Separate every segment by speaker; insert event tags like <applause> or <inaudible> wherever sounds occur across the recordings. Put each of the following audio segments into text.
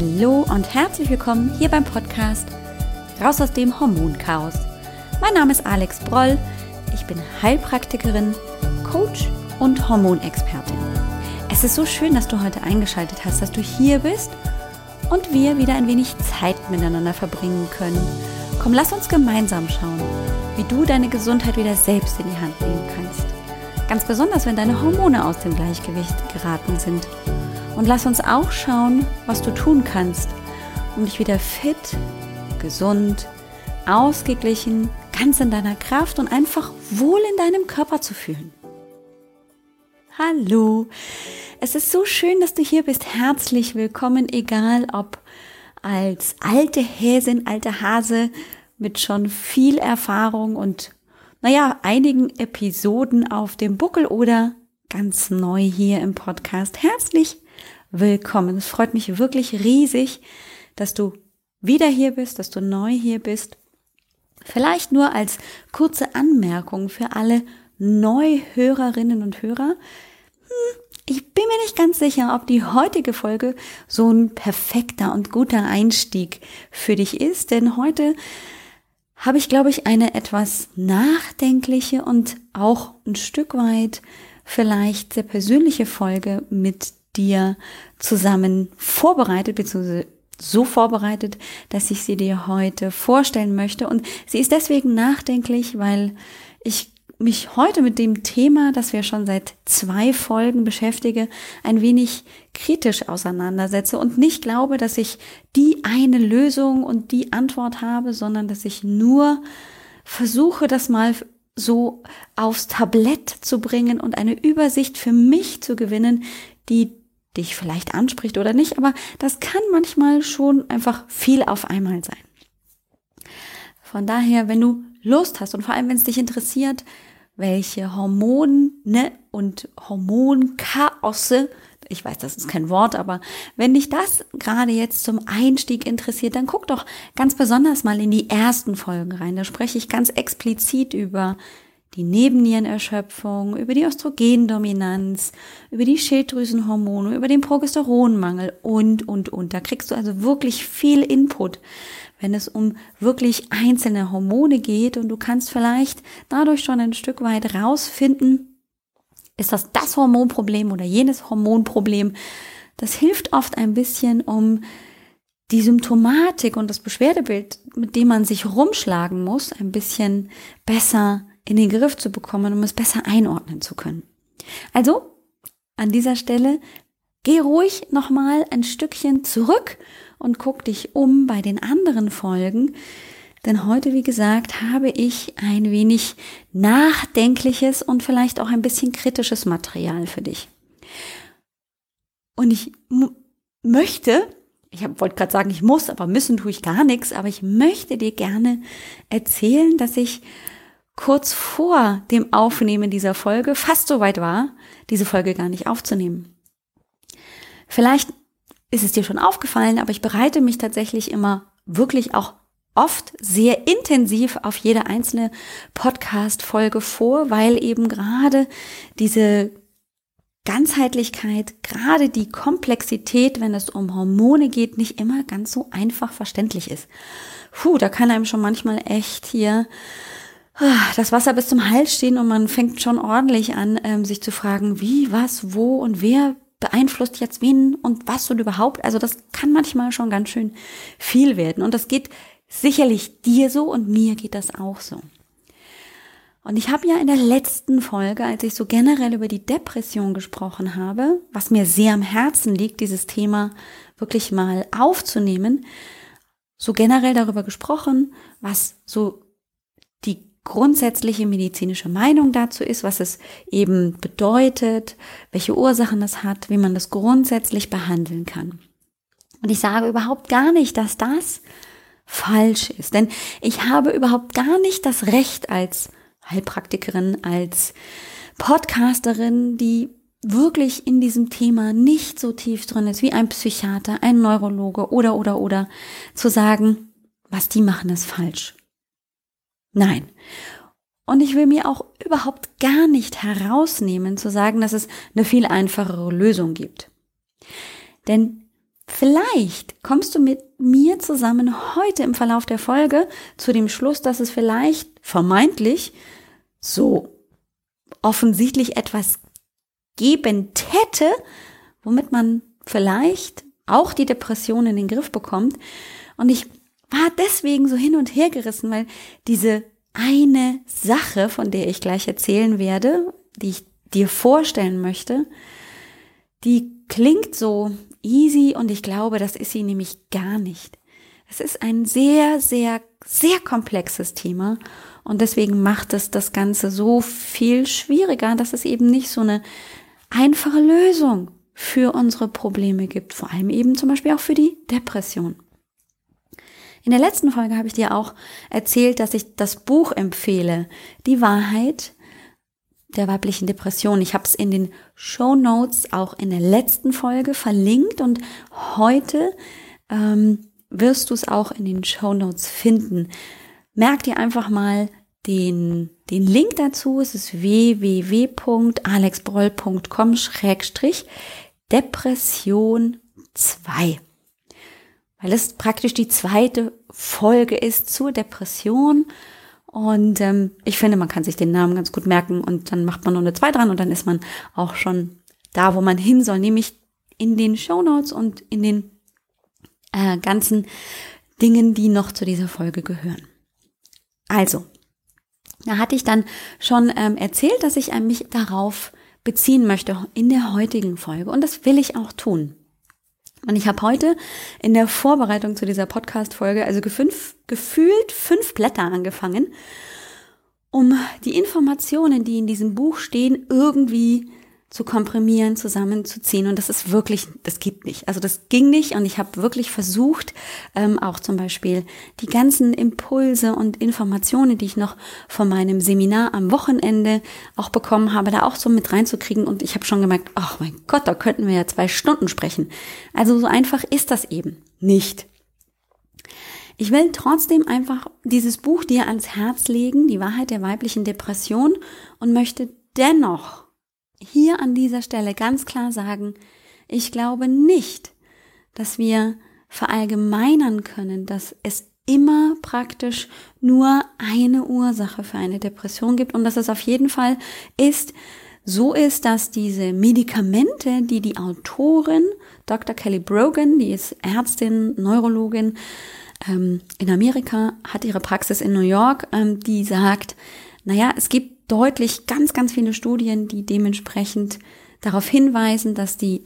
Speaker 1: Hallo und herzlich willkommen hier beim Podcast Raus aus dem Hormonchaos. Mein Name ist Alex Broll. Ich bin Heilpraktikerin, Coach und Hormonexpertin. Es ist so schön, dass du heute eingeschaltet hast, dass du hier bist und wir wieder ein wenig Zeit miteinander verbringen können. Komm, lass uns gemeinsam schauen, wie du deine Gesundheit wieder selbst in die Hand nehmen kannst. Ganz besonders, wenn deine Hormone aus dem Gleichgewicht geraten sind. Und lass uns auch schauen, was du tun kannst, um dich wieder fit, gesund, ausgeglichen, ganz in deiner Kraft und einfach wohl in deinem Körper zu fühlen. Hallo, es ist so schön, dass du hier bist. Herzlich willkommen, egal ob als alte Häsin, alte Hase mit schon viel Erfahrung und naja, einigen Episoden auf dem Buckel oder ganz neu hier im Podcast. Herzlich willkommen. Es freut mich wirklich riesig, dass du wieder hier bist, dass du neu hier bist. Vielleicht nur als kurze Anmerkung für alle Neuhörerinnen und Hörer. Hm, ich bin mir nicht ganz sicher, ob die heutige Folge so ein perfekter und guter Einstieg für dich ist, denn heute habe ich, glaube ich, eine etwas nachdenkliche und auch ein Stück weit vielleicht sehr persönliche Folge mit dir zusammen vorbereitet, beziehungsweise so vorbereitet, dass ich sie dir heute vorstellen möchte. Und sie ist deswegen nachdenklich, weil ich mich heute mit dem Thema, das wir schon seit zwei Folgen beschäftige, ein wenig kritisch auseinandersetze und nicht glaube, dass ich die eine Lösung und die Antwort habe, sondern dass ich nur versuche, das mal so aufs Tablett zu bringen und eine Übersicht für mich zu gewinnen, die dich vielleicht anspricht oder nicht, aber das kann manchmal schon einfach viel auf einmal sein. Von daher, wenn du Lust hast und vor allem, wenn es dich interessiert, welche Hormone und Hormonchaosse, ich weiß, das ist kein Wort, aber wenn dich das gerade jetzt zum Einstieg interessiert, dann guck doch ganz besonders mal in die ersten Folgen rein. Da spreche ich ganz explizit über die Nebennierenerschöpfung, über die Östrogendominanz, über die Schilddrüsenhormone, über den Progesteronmangel und, und, und. Da kriegst du also wirklich viel Input, wenn es um wirklich einzelne Hormone geht und du kannst vielleicht dadurch schon ein Stück weit rausfinden, ist das das Hormonproblem oder jenes Hormonproblem. Das hilft oft ein bisschen, um die Symptomatik und das Beschwerdebild, mit dem man sich rumschlagen muss, ein bisschen besser in den Griff zu bekommen, um es besser einordnen zu können. Also, an dieser Stelle, geh ruhig nochmal ein Stückchen zurück und guck dich um bei den anderen Folgen. Denn heute, wie gesagt, habe ich ein wenig nachdenkliches und vielleicht auch ein bisschen kritisches Material für dich. Und ich möchte, ich wollte gerade sagen, ich muss, aber müssen tue ich gar nichts, aber ich möchte dir gerne erzählen, dass ich kurz vor dem Aufnehmen dieser Folge fast so weit war, diese Folge gar nicht aufzunehmen. Vielleicht ist es dir schon aufgefallen, aber ich bereite mich tatsächlich immer wirklich auch oft sehr intensiv auf jede einzelne Podcast-Folge vor, weil eben gerade diese Ganzheitlichkeit, gerade die Komplexität, wenn es um Hormone geht, nicht immer ganz so einfach verständlich ist. Puh, da kann einem schon manchmal echt hier das Wasser bis zum Hals stehen und man fängt schon ordentlich an, ähm, sich zu fragen, wie, was, wo und wer beeinflusst jetzt wen und was und überhaupt. Also das kann manchmal schon ganz schön viel werden. Und das geht sicherlich dir so und mir geht das auch so. Und ich habe ja in der letzten Folge, als ich so generell über die Depression gesprochen habe, was mir sehr am Herzen liegt, dieses Thema wirklich mal aufzunehmen, so generell darüber gesprochen, was so grundsätzliche medizinische Meinung dazu ist, was es eben bedeutet, welche Ursachen es hat, wie man das grundsätzlich behandeln kann. Und ich sage überhaupt gar nicht, dass das falsch ist, denn ich habe überhaupt gar nicht das Recht als Heilpraktikerin, als Podcasterin, die wirklich in diesem Thema nicht so tief drin ist wie ein Psychiater, ein Neurologe oder oder oder zu sagen, was die machen ist falsch. Nein. Und ich will mir auch überhaupt gar nicht herausnehmen zu sagen, dass es eine viel einfachere Lösung gibt. Denn Vielleicht kommst du mit mir zusammen heute im Verlauf der Folge zu dem Schluss, dass es vielleicht vermeintlich so offensichtlich etwas geben hätte, womit man vielleicht auch die Depression in den Griff bekommt. Und ich war deswegen so hin und her gerissen, weil diese eine Sache, von der ich gleich erzählen werde, die ich dir vorstellen möchte, die klingt so easy und ich glaube, das ist sie nämlich gar nicht. Es ist ein sehr, sehr, sehr komplexes Thema und deswegen macht es das Ganze so viel schwieriger, dass es eben nicht so eine einfache Lösung für unsere Probleme gibt, vor allem eben zum Beispiel auch für die Depression. In der letzten Folge habe ich dir auch erzählt, dass ich das Buch empfehle, Die Wahrheit der weiblichen Depression. Ich habe es in den Show Notes auch in der letzten Folge verlinkt und heute ähm, wirst du es auch in den Show Notes finden. Merk dir einfach mal den, den Link dazu. Es ist www.alexbroll.com-depression 2 weil es praktisch die zweite Folge ist zur Depression. Und ähm, ich finde, man kann sich den Namen ganz gut merken und dann macht man nur eine zwei dran und dann ist man auch schon da, wo man hin soll, nämlich in den Show Notes und in den äh, ganzen Dingen, die noch zu dieser Folge gehören. Also, da hatte ich dann schon ähm, erzählt, dass ich mich darauf beziehen möchte in der heutigen Folge und das will ich auch tun. Und ich habe heute in der Vorbereitung zu dieser Podcast-Folge also gefünf, gefühlt fünf Blätter angefangen, um die Informationen, die in diesem Buch stehen, irgendwie zu komprimieren, zusammenzuziehen. Und das ist wirklich, das geht nicht. Also das ging nicht. Und ich habe wirklich versucht, ähm, auch zum Beispiel die ganzen Impulse und Informationen, die ich noch von meinem Seminar am Wochenende auch bekommen habe, da auch so mit reinzukriegen. Und ich habe schon gemerkt, ach mein Gott, da könnten wir ja zwei Stunden sprechen. Also so einfach ist das eben nicht. Ich will trotzdem einfach dieses Buch dir ans Herz legen, die Wahrheit der weiblichen Depression, und möchte dennoch hier an dieser Stelle ganz klar sagen, ich glaube nicht, dass wir verallgemeinern können, dass es immer praktisch nur eine Ursache für eine Depression gibt und dass es auf jeden Fall ist, so ist, dass diese Medikamente, die die Autorin Dr. Kelly Brogan, die ist Ärztin, Neurologin ähm, in Amerika, hat ihre Praxis in New York, ähm, die sagt, naja, es gibt deutlich ganz, ganz viele Studien, die dementsprechend darauf hinweisen, dass die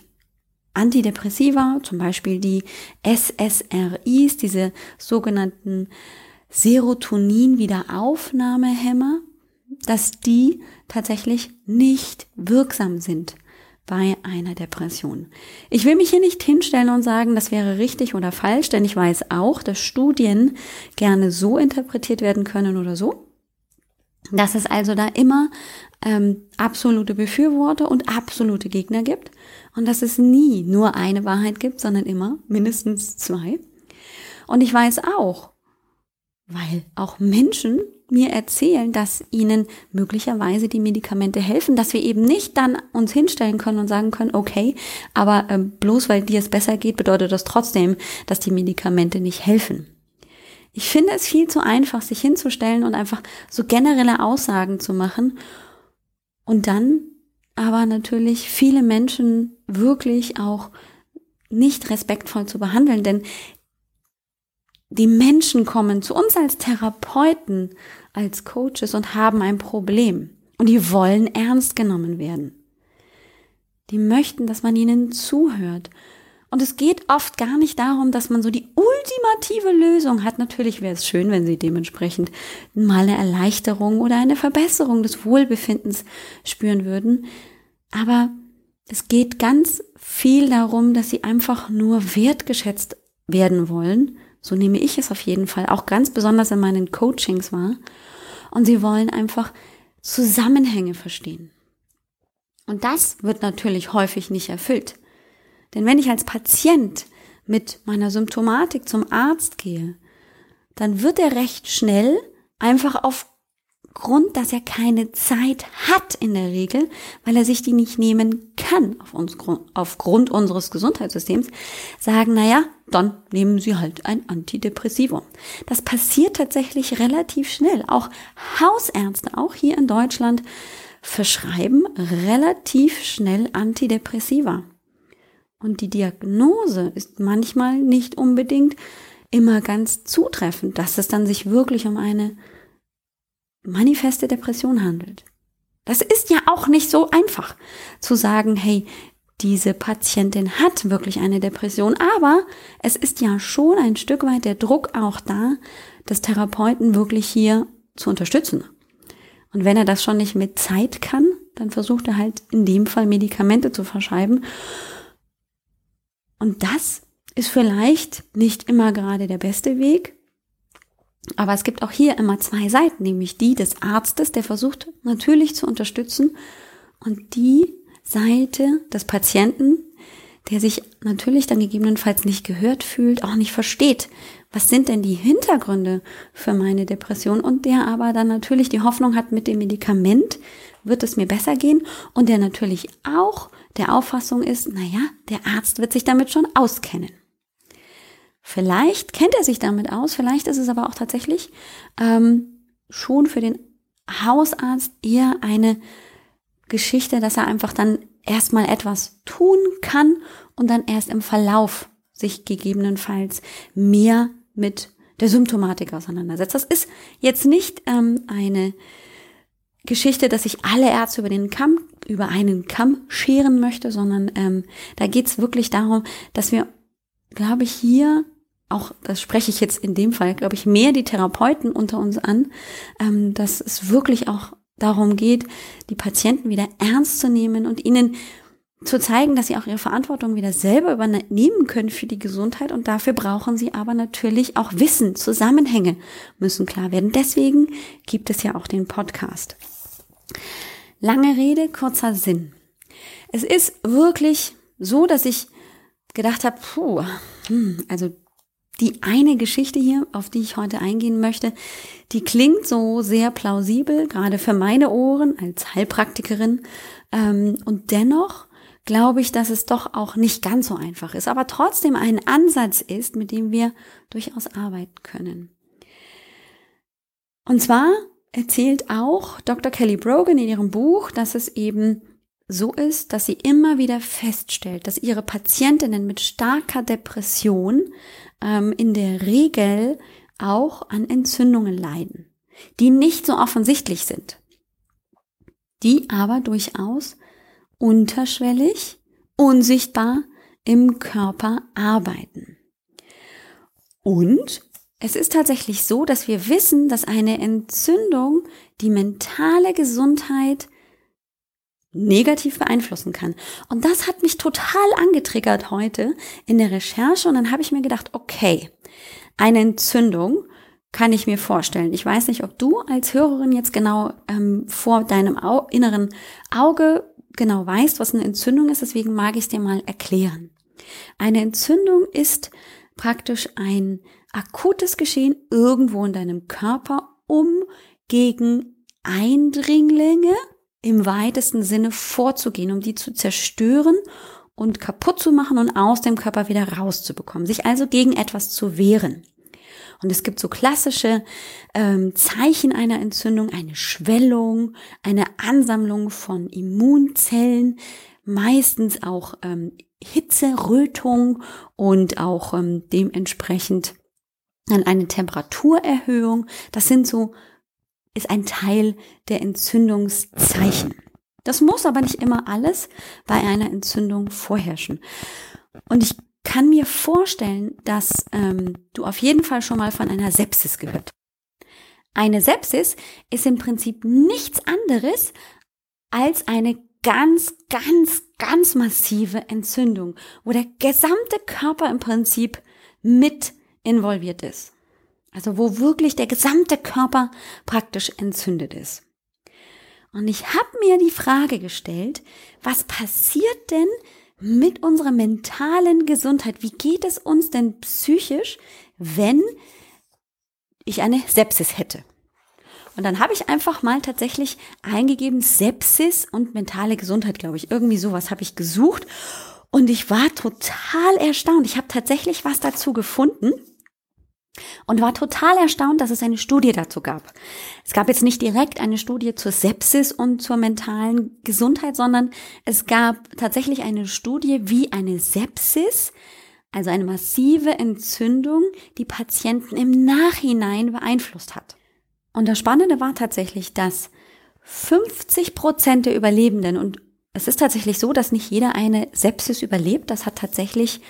Speaker 1: Antidepressiva, zum Beispiel die SSRIs, diese sogenannten Serotonin-Wiederaufnahmehämmer, dass die tatsächlich nicht wirksam sind bei einer Depression. Ich will mich hier nicht hinstellen und sagen, das wäre richtig oder falsch, denn ich weiß auch, dass Studien gerne so interpretiert werden können oder so dass es also da immer ähm, absolute Befürworter und absolute Gegner gibt und dass es nie nur eine Wahrheit gibt, sondern immer mindestens zwei. Und ich weiß auch, weil auch Menschen mir erzählen, dass ihnen möglicherweise die Medikamente helfen, dass wir eben nicht dann uns hinstellen können und sagen können, okay, aber äh, bloß weil dir es besser geht, bedeutet das trotzdem, dass die Medikamente nicht helfen. Ich finde es viel zu einfach, sich hinzustellen und einfach so generelle Aussagen zu machen. Und dann aber natürlich viele Menschen wirklich auch nicht respektvoll zu behandeln, denn die Menschen kommen zu uns als Therapeuten, als Coaches und haben ein Problem. Und die wollen ernst genommen werden. Die möchten, dass man ihnen zuhört und es geht oft gar nicht darum, dass man so die ultimative Lösung hat. Natürlich wäre es schön, wenn sie dementsprechend mal eine Erleichterung oder eine Verbesserung des Wohlbefindens spüren würden. Aber es geht ganz viel darum, dass sie einfach nur wertgeschätzt werden wollen. So nehme ich es auf jeden Fall auch ganz besonders in meinen Coachings wahr. Und sie wollen einfach Zusammenhänge verstehen. Und das wird natürlich häufig nicht erfüllt. Denn wenn ich als Patient mit meiner Symptomatik zum Arzt gehe, dann wird er recht schnell einfach aufgrund, dass er keine Zeit hat in der Regel, weil er sich die nicht nehmen kann auf uns, aufgrund unseres Gesundheitssystems, sagen, naja, dann nehmen Sie halt ein Antidepressivum. Das passiert tatsächlich relativ schnell. Auch Hausärzte, auch hier in Deutschland, verschreiben relativ schnell Antidepressiva. Und die Diagnose ist manchmal nicht unbedingt immer ganz zutreffend, dass es dann sich wirklich um eine manifeste Depression handelt. Das ist ja auch nicht so einfach zu sagen, hey, diese Patientin hat wirklich eine Depression, aber es ist ja schon ein Stück weit der Druck auch da, des Therapeuten wirklich hier zu unterstützen. Und wenn er das schon nicht mit Zeit kann, dann versucht er halt in dem Fall Medikamente zu verschreiben. Und das ist vielleicht nicht immer gerade der beste Weg, aber es gibt auch hier immer zwei Seiten, nämlich die des Arztes, der versucht natürlich zu unterstützen und die Seite des Patienten, der sich natürlich dann gegebenenfalls nicht gehört fühlt, auch nicht versteht, was sind denn die Hintergründe für meine Depression? Und der aber dann natürlich die Hoffnung hat, mit dem Medikament wird es mir besser gehen und der natürlich auch der Auffassung ist, naja, der Arzt wird sich damit schon auskennen. Vielleicht kennt er sich damit aus, vielleicht ist es aber auch tatsächlich ähm, schon für den Hausarzt eher eine Geschichte, dass er einfach dann erstmal etwas tun kann und dann erst im Verlauf sich gegebenenfalls mehr mit der Symptomatik auseinandersetzt. Das ist jetzt nicht ähm, eine Geschichte, dass ich alle Ärzte über den Kamm, über einen Kamm scheren möchte, sondern ähm, da geht es wirklich darum, dass wir, glaube ich, hier auch, das spreche ich jetzt in dem Fall, glaube ich, mehr die Therapeuten unter uns an, ähm, dass es wirklich auch darum geht, die Patienten wieder ernst zu nehmen und ihnen zu zeigen, dass sie auch ihre Verantwortung wieder selber übernehmen können für die Gesundheit und dafür brauchen sie aber natürlich auch Wissen, Zusammenhänge müssen klar werden. Deswegen gibt es ja auch den Podcast. Lange Rede, kurzer Sinn. Es ist wirklich so, dass ich gedacht habe, puh, hm, also die eine Geschichte hier, auf die ich heute eingehen möchte, die klingt so sehr plausibel, gerade für meine Ohren als Heilpraktikerin. Ähm, und dennoch glaube ich, dass es doch auch nicht ganz so einfach ist, aber trotzdem ein Ansatz ist, mit dem wir durchaus arbeiten können. Und zwar erzählt auch Dr. Kelly Brogan in ihrem Buch, dass es eben so ist, dass sie immer wieder feststellt, dass ihre Patientinnen mit starker Depression ähm, in der Regel auch an Entzündungen leiden, die nicht so offensichtlich sind, die aber durchaus unterschwellig, unsichtbar im Körper arbeiten. Und es ist tatsächlich so, dass wir wissen, dass eine Entzündung die mentale Gesundheit negativ beeinflussen kann. Und das hat mich total angetriggert heute in der Recherche und dann habe ich mir gedacht, okay, eine Entzündung kann ich mir vorstellen. Ich weiß nicht, ob du als Hörerin jetzt genau ähm, vor deinem Au inneren Auge genau weißt, was eine Entzündung ist, deswegen mag ich es dir mal erklären. Eine Entzündung ist praktisch ein akutes Geschehen irgendwo in deinem Körper, um gegen Eindringlinge im weitesten Sinne vorzugehen, um die zu zerstören und kaputt zu machen und aus dem Körper wieder rauszubekommen, sich also gegen etwas zu wehren. Und es gibt so klassische ähm, Zeichen einer Entzündung, eine Schwellung, eine Ansammlung von Immunzellen, meistens auch ähm, Hitze, Rötung und auch ähm, dementsprechend dann eine Temperaturerhöhung. Das sind so ist ein Teil der Entzündungszeichen. Das muss aber nicht immer alles bei einer Entzündung vorherrschen. Und ich kann mir vorstellen, dass ähm, du auf jeden Fall schon mal von einer Sepsis gehört. Eine Sepsis ist im Prinzip nichts anderes als eine ganz, ganz, ganz massive Entzündung, wo der gesamte Körper im Prinzip mit involviert ist. Also wo wirklich der gesamte Körper praktisch entzündet ist. Und ich habe mir die Frage gestellt, was passiert denn mit unserer mentalen Gesundheit? Wie geht es uns denn psychisch, wenn ich eine Sepsis hätte? Und dann habe ich einfach mal tatsächlich eingegeben Sepsis und mentale Gesundheit, glaube ich. Irgendwie sowas habe ich gesucht. Und ich war total erstaunt. Ich habe tatsächlich was dazu gefunden und war total erstaunt, dass es eine Studie dazu gab. Es gab jetzt nicht direkt eine Studie zur Sepsis und zur mentalen Gesundheit, sondern es gab tatsächlich eine Studie, wie eine Sepsis, also eine massive Entzündung, die Patienten im Nachhinein beeinflusst hat. Und das Spannende war tatsächlich, dass 50 Prozent der Überlebenden und es ist tatsächlich so, dass nicht jeder eine Sepsis überlebt. Das hat tatsächlich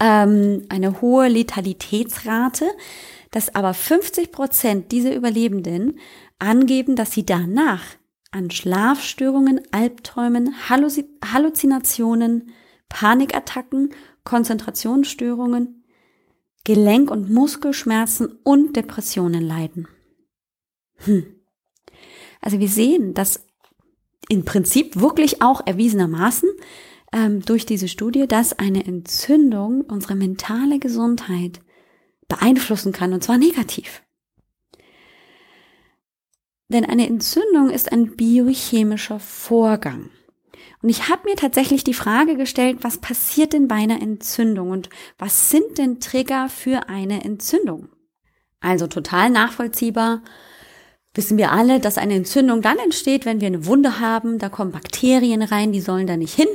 Speaker 1: ähm, eine hohe Letalitätsrate, dass aber 50 Prozent dieser Überlebenden angeben, dass sie danach an Schlafstörungen, Albträumen, Halluzinationen, Panikattacken, Konzentrationsstörungen, Gelenk- und Muskelschmerzen und Depressionen leiden. Hm. Also wir sehen, dass im Prinzip wirklich auch erwiesenermaßen ähm, durch diese Studie, dass eine Entzündung unsere mentale Gesundheit beeinflussen kann, und zwar negativ. Denn eine Entzündung ist ein biochemischer Vorgang. Und ich habe mir tatsächlich die Frage gestellt, was passiert denn bei einer Entzündung und was sind denn Trigger für eine Entzündung? Also total nachvollziehbar wissen wir alle, dass eine Entzündung dann entsteht, wenn wir eine Wunde haben. Da kommen Bakterien rein, die sollen da nicht hin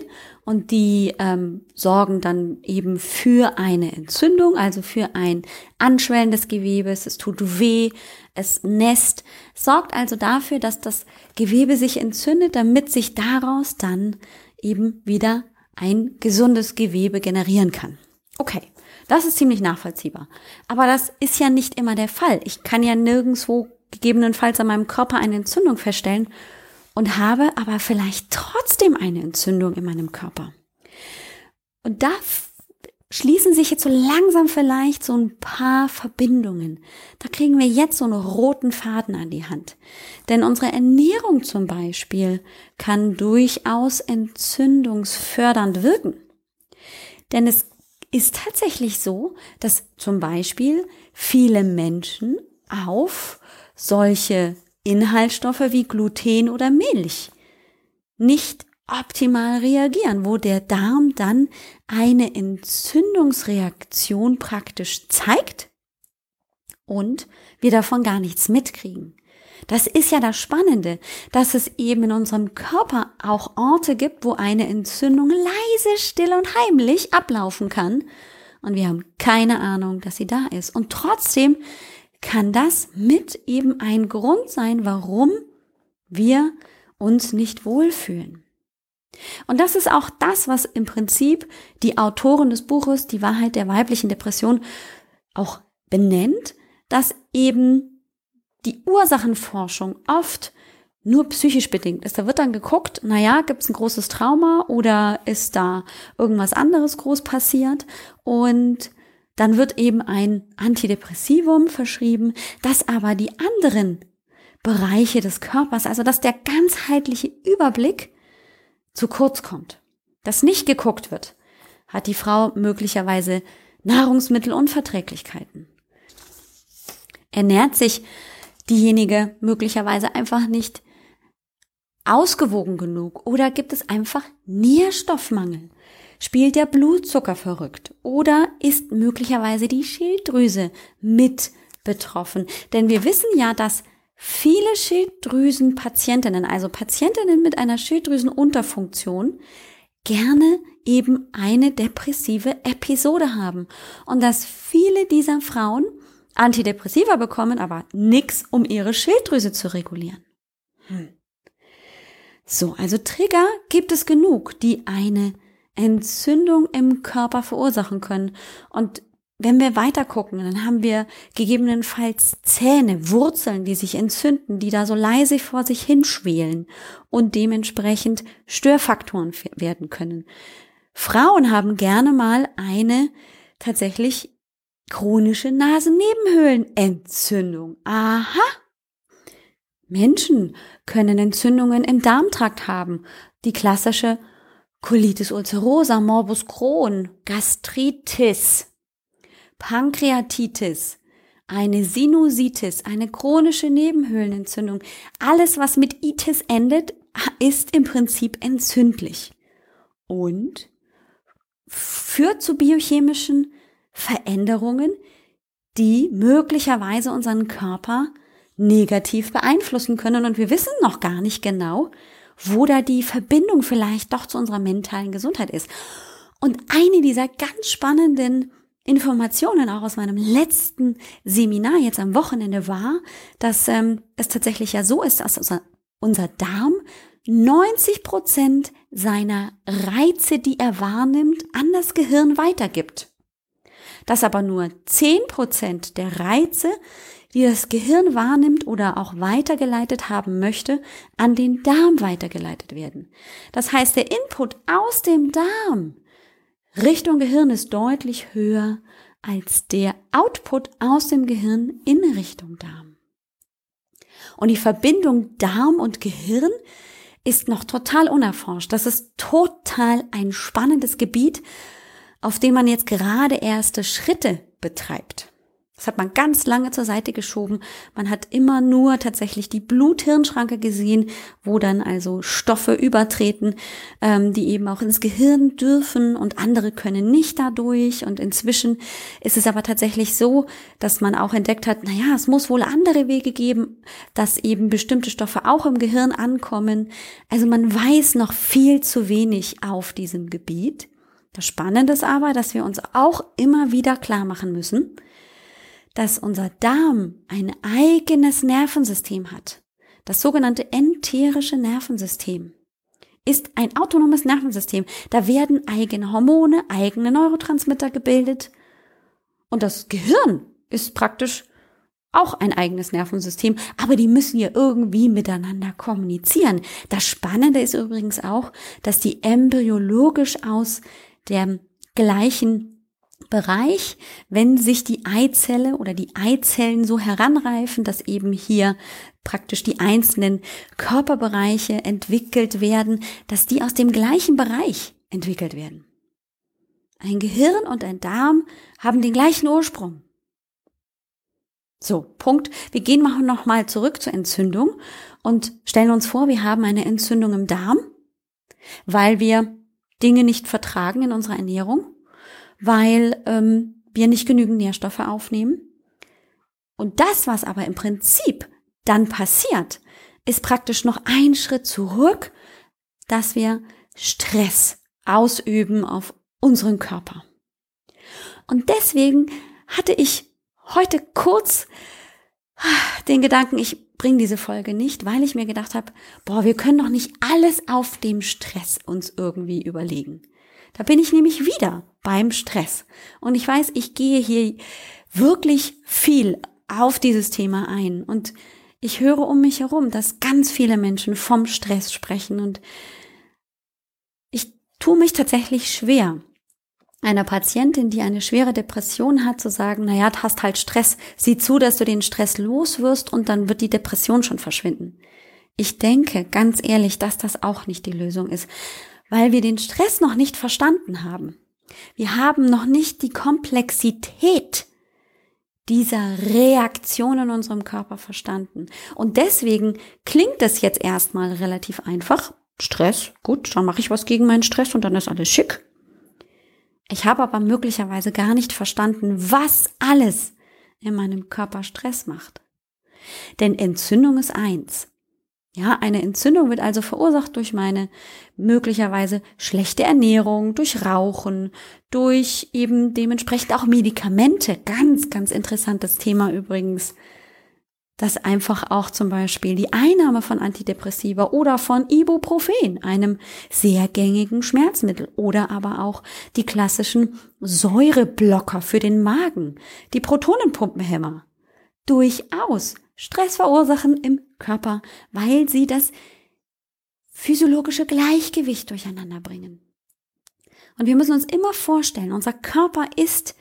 Speaker 1: und die ähm, sorgen dann eben für eine Entzündung, also für ein Anschwellen des Gewebes. Es tut weh, es nässt, sorgt also dafür, dass das Gewebe sich entzündet, damit sich daraus dann eben wieder ein gesundes Gewebe generieren kann. Okay. Das ist ziemlich nachvollziehbar. Aber das ist ja nicht immer der Fall. Ich kann ja nirgendwo gegebenenfalls an meinem Körper eine Entzündung feststellen und habe aber vielleicht trotzdem eine Entzündung in meinem Körper. Und da schließen sich jetzt so langsam vielleicht so ein paar Verbindungen. Da kriegen wir jetzt so einen roten Faden an die Hand. Denn unsere Ernährung zum Beispiel kann durchaus entzündungsfördernd wirken. Denn es ist tatsächlich so, dass zum Beispiel viele Menschen auf solche Inhaltsstoffe wie Gluten oder Milch nicht optimal reagieren, wo der Darm dann eine Entzündungsreaktion praktisch zeigt und wir davon gar nichts mitkriegen. Das ist ja das Spannende, dass es eben in unserem Körper auch Orte gibt, wo eine Entzündung leise, still und heimlich ablaufen kann. Und wir haben keine Ahnung, dass sie da ist. Und trotzdem kann das mit eben ein Grund sein, warum wir uns nicht wohlfühlen. Und das ist auch das, was im Prinzip die Autorin des Buches Die Wahrheit der weiblichen Depression auch benennt, dass eben die Ursachenforschung oft nur psychisch bedingt ist. Da wird dann geguckt, naja, gibt es ein großes Trauma oder ist da irgendwas anderes groß passiert? Und dann wird eben ein Antidepressivum verschrieben, das aber die anderen Bereiche des Körpers, also dass der ganzheitliche Überblick zu kurz kommt. Dass nicht geguckt wird, hat die Frau möglicherweise Nahrungsmittelunverträglichkeiten. Ernährt sich diejenige möglicherweise einfach nicht ausgewogen genug oder gibt es einfach Nährstoffmangel? Spielt der Blutzucker verrückt oder ist möglicherweise die Schilddrüse mit betroffen? Denn wir wissen ja, dass viele Schilddrüsenpatientinnen, also Patientinnen mit einer Schilddrüsenunterfunktion, gerne eben eine depressive Episode haben und dass viele dieser Frauen Antidepressiva bekommen, aber nichts, um ihre Schilddrüse zu regulieren. Hm. So, also Trigger gibt es genug, die eine Entzündung im Körper verursachen können. Und wenn wir weiter gucken, dann haben wir gegebenenfalls Zähne, Wurzeln, die sich entzünden, die da so leise vor sich hinschwelen und dementsprechend Störfaktoren werden können. Frauen haben gerne mal eine tatsächlich chronische Nasennebenhöhlenentzündung. Aha. Menschen können Entzündungen im Darmtrakt haben. Die klassische Colitis ulcerosa, Morbus Crohn, Gastritis, Pankreatitis, eine Sinusitis, eine chronische Nebenhöhlenentzündung, alles, was mit Itis endet, ist im Prinzip entzündlich und führt zu biochemischen Veränderungen, die möglicherweise unseren Körper negativ beeinflussen können. Und wir wissen noch gar nicht genau, wo da die Verbindung vielleicht doch zu unserer mentalen Gesundheit ist. Und eine dieser ganz spannenden Informationen auch aus meinem letzten Seminar jetzt am Wochenende war, dass ähm, es tatsächlich ja so ist, dass unser, unser Darm 90 Prozent seiner Reize, die er wahrnimmt, an das Gehirn weitergibt. Dass aber nur 10 Prozent der Reize, die das Gehirn wahrnimmt oder auch weitergeleitet haben möchte, an den Darm weitergeleitet werden. Das heißt, der Input aus dem Darm Richtung Gehirn ist deutlich höher als der Output aus dem Gehirn in Richtung Darm. Und die Verbindung Darm und Gehirn ist noch total unerforscht. Das ist total ein spannendes Gebiet, auf dem man jetzt gerade erste Schritte betreibt. Das hat man ganz lange zur Seite geschoben. Man hat immer nur tatsächlich die Blut-Hirn-Schranke gesehen, wo dann also Stoffe übertreten, ähm, die eben auch ins Gehirn dürfen und andere können nicht dadurch. Und inzwischen ist es aber tatsächlich so, dass man auch entdeckt hat, naja, es muss wohl andere Wege geben, dass eben bestimmte Stoffe auch im Gehirn ankommen. Also man weiß noch viel zu wenig auf diesem Gebiet. Das Spannende ist aber, dass wir uns auch immer wieder klar machen müssen, dass unser Darm ein eigenes Nervensystem hat. Das sogenannte enterische Nervensystem ist ein autonomes Nervensystem. Da werden eigene Hormone, eigene Neurotransmitter gebildet. Und das Gehirn ist praktisch auch ein eigenes Nervensystem, aber die müssen ja irgendwie miteinander kommunizieren. Das Spannende ist übrigens auch, dass die embryologisch aus der gleichen Bereich, wenn sich die Eizelle oder die Eizellen so heranreifen, dass eben hier praktisch die einzelnen Körperbereiche entwickelt werden, dass die aus dem gleichen Bereich entwickelt werden. Ein Gehirn und ein Darm haben den gleichen Ursprung. So, Punkt. Wir gehen noch mal zurück zur Entzündung und stellen uns vor, wir haben eine Entzündung im Darm, weil wir Dinge nicht vertragen in unserer Ernährung weil ähm, wir nicht genügend Nährstoffe aufnehmen. Und das, was aber im Prinzip dann passiert, ist praktisch noch ein Schritt zurück, dass wir Stress ausüben auf unseren Körper. Und deswegen hatte ich heute kurz den Gedanken, ich bringe diese Folge nicht, weil ich mir gedacht habe, boah, wir können doch nicht alles auf dem Stress uns irgendwie überlegen. Da bin ich nämlich wieder beim Stress. Und ich weiß, ich gehe hier wirklich viel auf dieses Thema ein. Und ich höre um mich herum, dass ganz viele Menschen vom Stress sprechen. Und ich tue mich tatsächlich schwer, einer Patientin, die eine schwere Depression hat, zu sagen, naja, du hast halt Stress, sieh zu, dass du den Stress loswirst und dann wird die Depression schon verschwinden. Ich denke ganz ehrlich, dass das auch nicht die Lösung ist weil wir den Stress noch nicht verstanden haben. Wir haben noch nicht die Komplexität dieser Reaktion in unserem Körper verstanden. Und deswegen klingt es jetzt erstmal relativ einfach. Stress, gut, dann mache ich was gegen meinen Stress und dann ist alles schick. Ich habe aber möglicherweise gar nicht verstanden, was alles in meinem Körper Stress macht. Denn Entzündung ist eins. Ja, eine Entzündung wird also verursacht durch meine möglicherweise schlechte Ernährung, durch Rauchen, durch eben dementsprechend auch Medikamente. Ganz, ganz interessantes Thema übrigens. Dass einfach auch zum Beispiel die Einnahme von Antidepressiva oder von Ibuprofen, einem sehr gängigen Schmerzmittel, oder aber auch die klassischen Säureblocker für den Magen, die Protonenpumpenhämmer, durchaus Stress verursachen im Körper, weil sie das physiologische Gleichgewicht durcheinander bringen. Und wir müssen uns immer vorstellen, unser Körper ist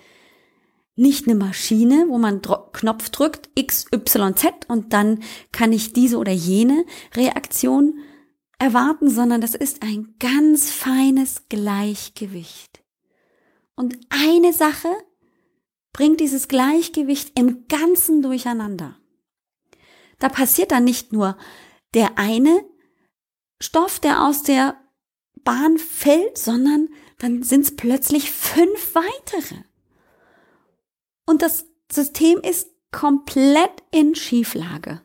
Speaker 1: nicht eine Maschine, wo man Knopf drückt, X, Y, Z und dann kann ich diese oder jene Reaktion erwarten, sondern das ist ein ganz feines Gleichgewicht. Und eine Sache bringt dieses Gleichgewicht im Ganzen durcheinander. Da passiert dann nicht nur der eine Stoff, der aus der Bahn fällt, sondern dann sind es plötzlich fünf weitere. Und das System ist komplett in Schieflage.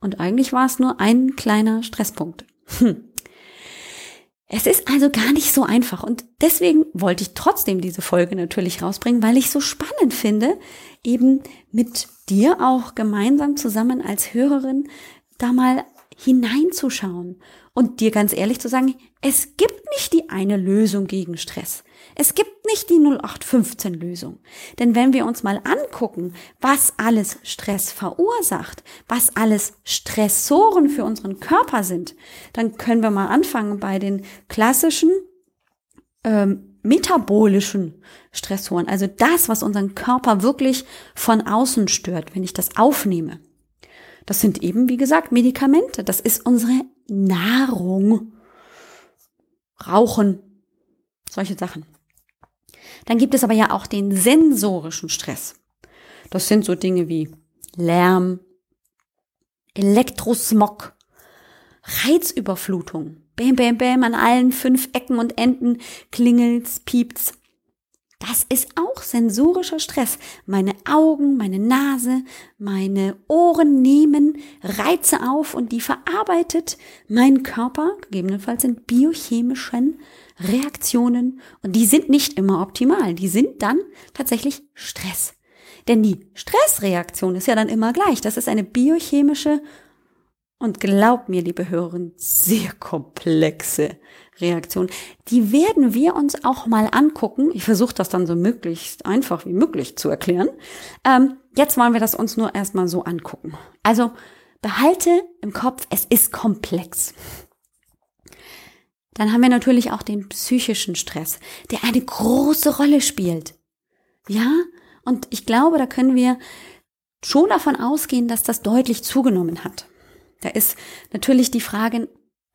Speaker 1: Und eigentlich war es nur ein kleiner Stresspunkt. Hm. Es ist also gar nicht so einfach und deswegen wollte ich trotzdem diese Folge natürlich rausbringen, weil ich so spannend finde, eben mit dir auch gemeinsam zusammen als Hörerin da mal hineinzuschauen und dir ganz ehrlich zu sagen, es gibt nicht die eine Lösung gegen Stress. Es gibt nicht die 0815 Lösung. Denn wenn wir uns mal angucken, was alles Stress verursacht, was alles Stressoren für unseren Körper sind, dann können wir mal anfangen bei den klassischen ähm, metabolischen Stressoren, also das, was unseren Körper wirklich von außen stört, wenn ich das aufnehme. Das sind eben, wie gesagt, Medikamente. Das ist unsere Nahrung. Rauchen, solche Sachen. Dann gibt es aber ja auch den sensorischen Stress. Das sind so Dinge wie Lärm, Elektrosmog, Reizüberflutung. Bäm, bäm, bäm, an allen fünf Ecken und Enden klingelt's, piept's. Das ist auch sensorischer Stress. Meine Augen, meine Nase, meine Ohren nehmen Reize auf und die verarbeitet mein Körper, gegebenenfalls in biochemischen Reaktionen. Und die sind nicht immer optimal. Die sind dann tatsächlich Stress. Denn die Stressreaktion ist ja dann immer gleich. Das ist eine biochemische und glaub mir, liebe Hörerin, sehr komplexe Reaktion. Die werden wir uns auch mal angucken. Ich versuche das dann so möglichst einfach wie möglich zu erklären. Ähm, jetzt wollen wir das uns nur erstmal so angucken. Also behalte im Kopf, es ist komplex. Dann haben wir natürlich auch den psychischen Stress, der eine große Rolle spielt. Ja, und ich glaube, da können wir schon davon ausgehen, dass das deutlich zugenommen hat. Da ist natürlich die Frage,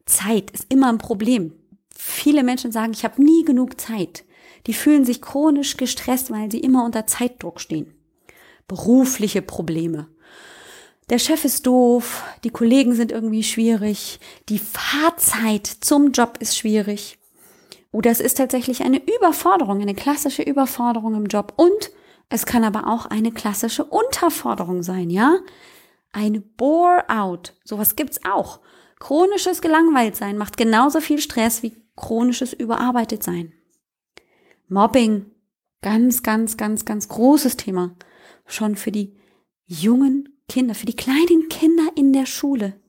Speaker 1: Zeit ist immer ein Problem. Viele Menschen sagen, ich habe nie genug Zeit. Die fühlen sich chronisch gestresst, weil sie immer unter Zeitdruck stehen. Berufliche Probleme. Der Chef ist doof, die Kollegen sind irgendwie schwierig, die Fahrzeit zum Job ist schwierig. Oder es ist tatsächlich eine Überforderung, eine klassische Überforderung im Job. Und es kann aber auch eine klassische Unterforderung sein, ja? Ein Bore-out. Sowas gibt's auch. Chronisches Gelangweiltsein macht genauso viel Stress wie chronisches Überarbeitetsein. Mobbing. Ganz, ganz, ganz, ganz großes Thema. Schon für die jungen Kinder, für die kleinen Kinder in der Schule.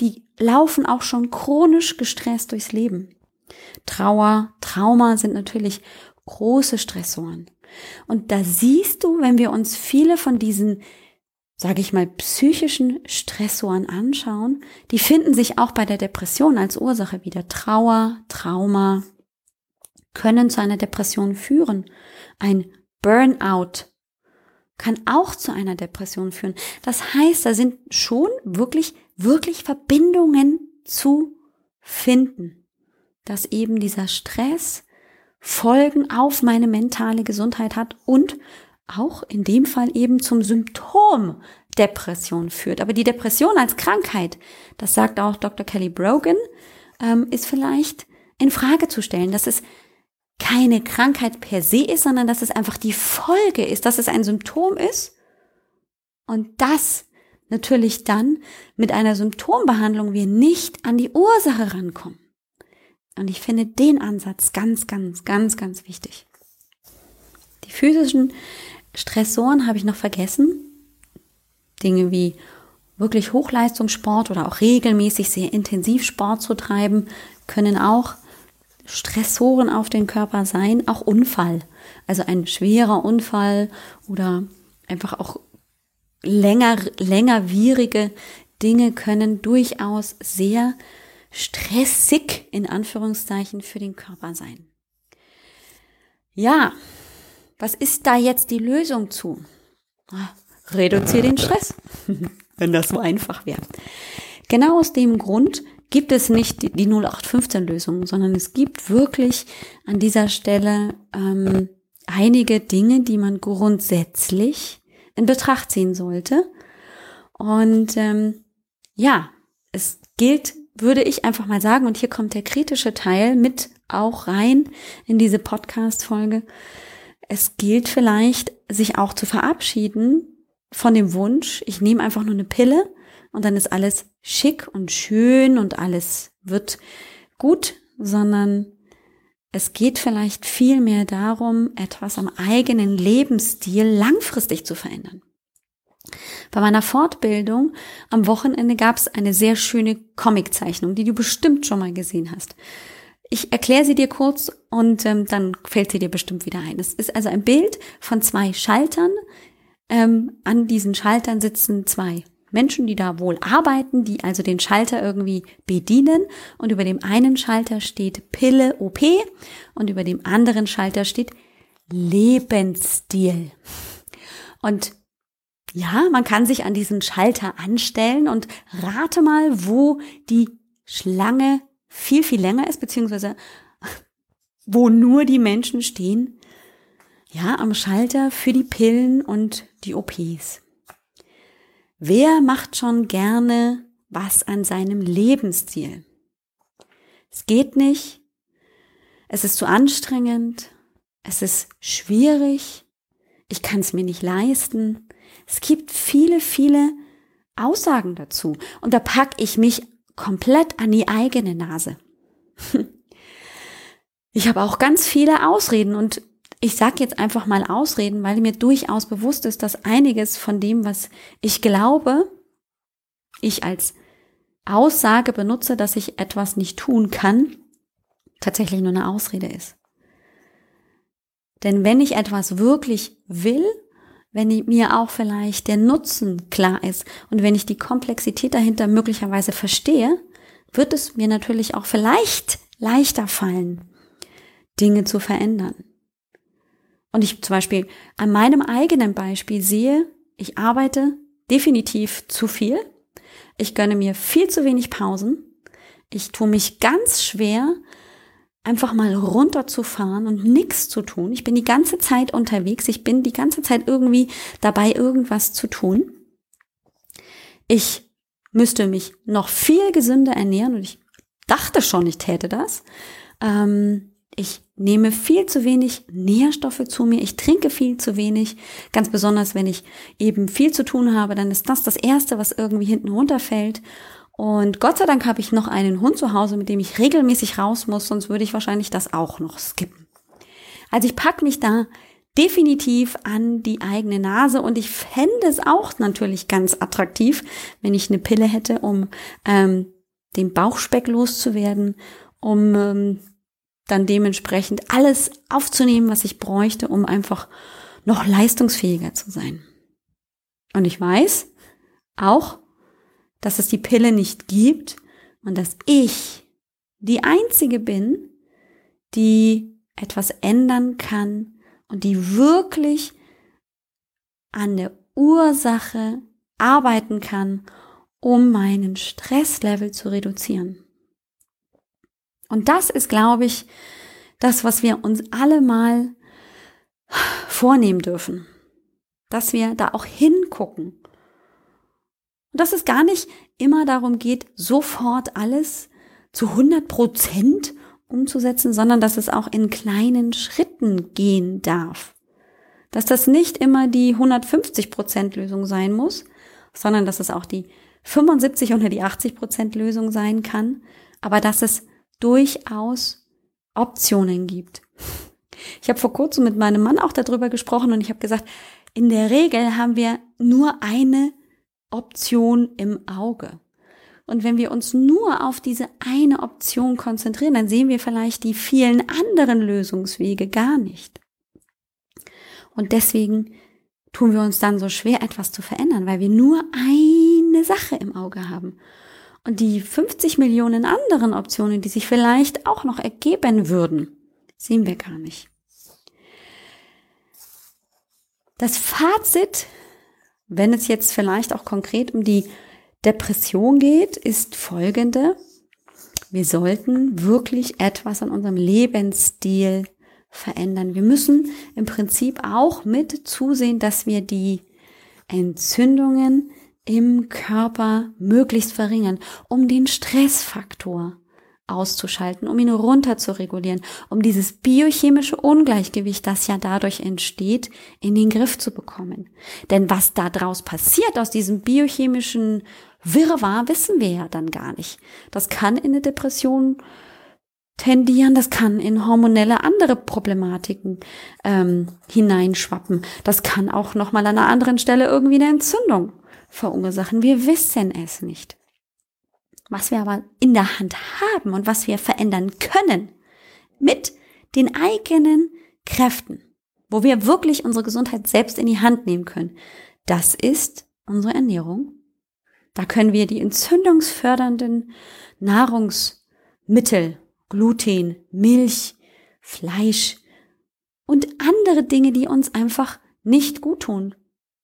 Speaker 1: Die laufen auch schon chronisch gestresst durchs Leben. Trauer, Trauma sind natürlich große Stressoren. Und da siehst du, wenn wir uns viele von diesen sage ich mal, psychischen Stressoren anschauen, die finden sich auch bei der Depression als Ursache wieder. Trauer, Trauma können zu einer Depression führen. Ein Burnout kann auch zu einer Depression führen. Das heißt, da sind schon wirklich, wirklich Verbindungen zu finden, dass eben dieser Stress Folgen auf meine mentale Gesundheit hat und auch in dem Fall eben zum Symptom Depression führt. Aber die Depression als Krankheit, das sagt auch Dr. Kelly Brogan, ähm, ist vielleicht in Frage zu stellen, dass es keine Krankheit per se ist, sondern dass es einfach die Folge ist, dass es ein Symptom ist und das natürlich dann mit einer Symptombehandlung wir nicht an die Ursache rankommen. Und ich finde den Ansatz ganz, ganz, ganz, ganz wichtig. Die physischen Stressoren habe ich noch vergessen. Dinge wie wirklich Hochleistungssport oder auch regelmäßig sehr intensiv Sport zu treiben, können auch Stressoren auf den Körper sein, auch Unfall. Also ein schwerer Unfall oder einfach auch länger, längerwierige Dinge können durchaus sehr stressig in Anführungszeichen für den Körper sein. Ja, was ist da jetzt die Lösung zu? Reduziere den Stress, <laughs> wenn das so einfach wäre. Genau aus dem Grund gibt es nicht die 0815-Lösung, sondern es gibt wirklich an dieser Stelle ähm, einige Dinge, die man grundsätzlich in Betracht ziehen sollte. Und ähm, ja, es gilt, würde ich einfach mal sagen, und hier kommt der kritische Teil mit auch rein in diese Podcast-Folge. Es gilt vielleicht, sich auch zu verabschieden von dem Wunsch, ich nehme einfach nur eine Pille und dann ist alles schick und schön und alles wird gut, sondern es geht vielleicht viel mehr darum, etwas am eigenen Lebensstil langfristig zu verändern. Bei meiner Fortbildung am Wochenende gab es eine sehr schöne Comiczeichnung, die du bestimmt schon mal gesehen hast. Ich erkläre sie dir kurz und ähm, dann fällt sie dir bestimmt wieder ein. Es ist also ein Bild von zwei Schaltern. Ähm, an diesen Schaltern sitzen zwei Menschen, die da wohl arbeiten, die also den Schalter irgendwie bedienen. Und über dem einen Schalter steht Pille OP und über dem anderen Schalter steht Lebensstil. Und ja, man kann sich an diesen Schalter anstellen und rate mal, wo die Schlange viel, viel länger ist, beziehungsweise wo nur die Menschen stehen. Ja, am Schalter für die Pillen und die OPs. Wer macht schon gerne was an seinem Lebensstil? Es geht nicht. Es ist zu anstrengend. Es ist schwierig. Ich kann es mir nicht leisten. Es gibt viele, viele Aussagen dazu. Und da packe ich mich komplett an die eigene Nase. <laughs> Ich habe auch ganz viele Ausreden und ich sage jetzt einfach mal Ausreden, weil mir durchaus bewusst ist, dass einiges von dem, was ich glaube, ich als Aussage benutze, dass ich etwas nicht tun kann, tatsächlich nur eine Ausrede ist. Denn wenn ich etwas wirklich will, wenn mir auch vielleicht der Nutzen klar ist und wenn ich die Komplexität dahinter möglicherweise verstehe, wird es mir natürlich auch vielleicht leichter fallen, Dinge zu verändern. Und ich zum Beispiel an meinem eigenen Beispiel sehe, ich arbeite definitiv zu viel. Ich gönne mir viel zu wenig Pausen. Ich tue mich ganz schwer, einfach mal runterzufahren und nichts zu tun. Ich bin die ganze Zeit unterwegs. Ich bin die ganze Zeit irgendwie dabei, irgendwas zu tun. Ich müsste mich noch viel gesünder ernähren und ich dachte schon, ich täte das. Ähm, ich nehme viel zu wenig Nährstoffe zu mir. Ich trinke viel zu wenig. Ganz besonders, wenn ich eben viel zu tun habe, dann ist das das Erste, was irgendwie hinten runterfällt. Und Gott sei Dank habe ich noch einen Hund zu Hause, mit dem ich regelmäßig raus muss, sonst würde ich wahrscheinlich das auch noch skippen. Also ich packe mich da definitiv an die eigene Nase und ich fände es auch natürlich ganz attraktiv, wenn ich eine Pille hätte, um ähm, den Bauchspeck loszuwerden, um ähm, dann dementsprechend alles aufzunehmen, was ich bräuchte, um einfach noch leistungsfähiger zu sein. Und ich weiß auch, dass es die Pille nicht gibt und dass ich die Einzige bin, die etwas ändern kann und die wirklich an der Ursache arbeiten kann, um meinen Stresslevel zu reduzieren. Und das ist, glaube ich, das, was wir uns alle mal vornehmen dürfen. Dass wir da auch hingucken. Und dass es gar nicht immer darum geht, sofort alles zu 100 Prozent umzusetzen, sondern dass es auch in kleinen Schritten gehen darf. Dass das nicht immer die 150 Prozent Lösung sein muss, sondern dass es auch die 75 oder die 80 Prozent Lösung sein kann, aber dass es durchaus Optionen gibt. Ich habe vor kurzem mit meinem Mann auch darüber gesprochen und ich habe gesagt, in der Regel haben wir nur eine Option im Auge. Und wenn wir uns nur auf diese eine Option konzentrieren, dann sehen wir vielleicht die vielen anderen Lösungswege gar nicht. Und deswegen tun wir uns dann so schwer, etwas zu verändern, weil wir nur eine Sache im Auge haben. Und die 50 Millionen anderen Optionen, die sich vielleicht auch noch ergeben würden, sehen wir gar nicht. Das Fazit, wenn es jetzt vielleicht auch konkret um die Depression geht, ist folgende. Wir sollten wirklich etwas an unserem Lebensstil verändern. Wir müssen im Prinzip auch mit zusehen, dass wir die Entzündungen im Körper möglichst verringern, um den Stressfaktor auszuschalten, um ihn runter zu regulieren, um dieses biochemische Ungleichgewicht, das ja dadurch entsteht, in den Griff zu bekommen. Denn was da draus passiert aus diesem biochemischen Wirrwarr, wissen wir ja dann gar nicht. Das kann in eine Depression tendieren, das kann in hormonelle andere Problematiken ähm, hineinschwappen. Das kann auch nochmal an einer anderen Stelle irgendwie eine Entzündung verursachen. Wir wissen es nicht. Was wir aber in der Hand haben und was wir verändern können mit den eigenen Kräften, wo wir wirklich unsere Gesundheit selbst in die Hand nehmen können, das ist unsere Ernährung. Da können wir die entzündungsfördernden Nahrungsmittel, Gluten, Milch, Fleisch und andere Dinge, die uns einfach nicht gut tun,